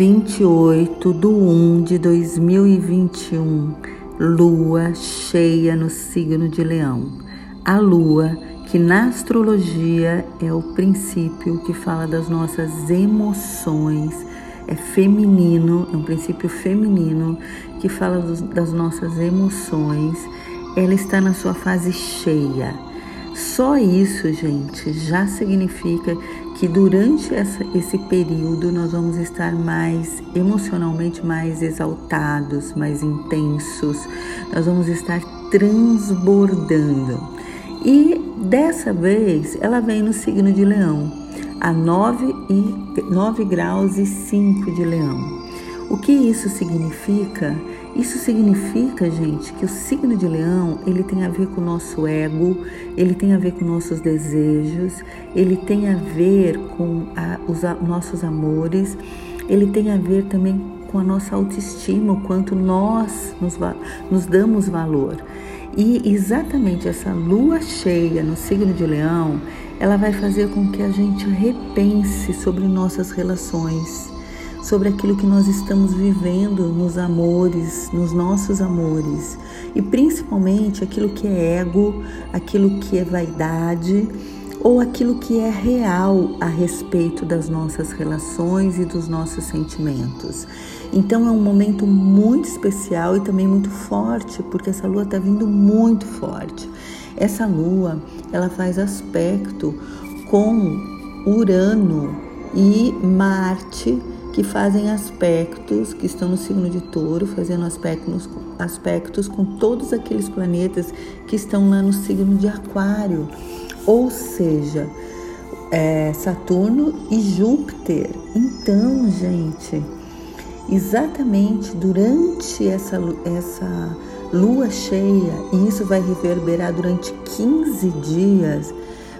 28 de 1 de 2021, lua cheia no signo de Leão. A lua, que na astrologia é o princípio que fala das nossas emoções, é feminino, é um princípio feminino que fala das nossas emoções. Ela está na sua fase cheia. Só isso, gente, já significa que durante essa, esse período nós vamos estar mais emocionalmente mais exaltados, mais intensos, nós vamos estar transbordando. E dessa vez ela vem no signo de Leão, a 9, e, 9 graus e 5 de Leão. O que isso significa? Isso significa, gente, que o signo de Leão ele tem a ver com o nosso ego, ele tem a ver com nossos desejos, ele tem a ver com a, os a, nossos amores, ele tem a ver também com a nossa autoestima, o quanto nós nos, nos damos valor. E exatamente essa lua cheia no signo de Leão, ela vai fazer com que a gente repense sobre nossas relações sobre aquilo que nós estamos vivendo nos amores, nos nossos amores, e principalmente aquilo que é ego, aquilo que é vaidade ou aquilo que é real a respeito das nossas relações e dos nossos sentimentos. Então é um momento muito especial e também muito forte, porque essa lua está vindo muito forte. Essa lua, ela faz aspecto com Urano e Marte que fazem aspectos, que estão no signo de touro, fazendo aspectos, aspectos com todos aqueles planetas que estão lá no signo de aquário. Ou seja, é, Saturno e Júpiter. Então, gente, exatamente durante essa, essa lua cheia, e isso vai reverberar durante 15 dias,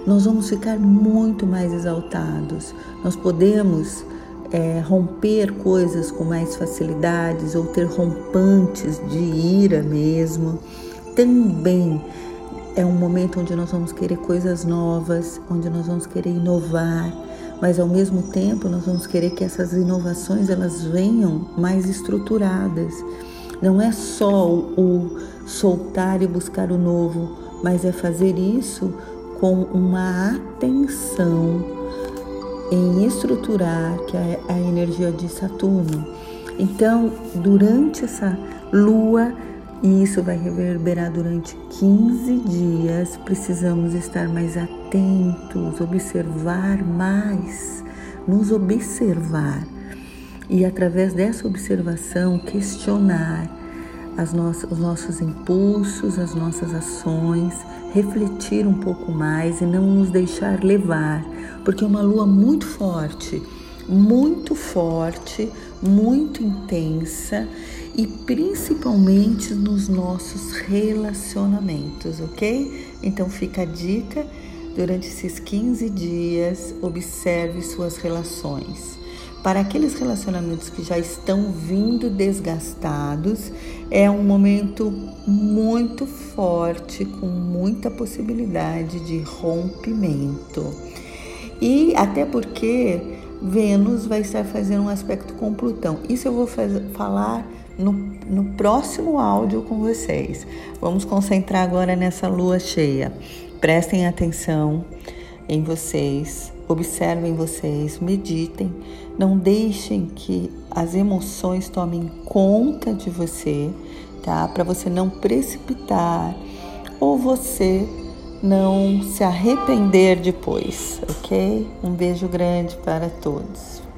nós vamos ficar muito mais exaltados. Nós podemos é, romper coisas com mais facilidades ou ter rompantes de ira mesmo. Também é um momento onde nós vamos querer coisas novas, onde nós vamos querer inovar, mas ao mesmo tempo nós vamos querer que essas inovações elas venham mais estruturadas. Não é só o soltar e buscar o novo, mas é fazer isso com uma atenção em estruturar, que é a energia de Saturno. Então, durante essa lua, e isso vai reverberar durante 15 dias, precisamos estar mais atentos, observar mais, nos observar. E através dessa observação, questionar os nossos impulsos, as nossas ações, refletir um pouco mais e não nos deixar levar, porque é uma lua muito forte, muito forte, muito intensa e principalmente nos nossos relacionamentos, ok? Então fica a dica durante esses 15 dias, observe suas relações. Para aqueles relacionamentos que já estão vindo desgastados, é um momento muito forte, com muita possibilidade de rompimento. E até porque Vênus vai estar fazendo um aspecto com Plutão. Isso eu vou fazer, falar no, no próximo áudio com vocês. Vamos concentrar agora nessa lua cheia. Prestem atenção em vocês, observem vocês, meditem, não deixem que as emoções tomem conta de você, tá? Para você não precipitar ou você não se arrepender depois, ok? Um beijo grande para todos.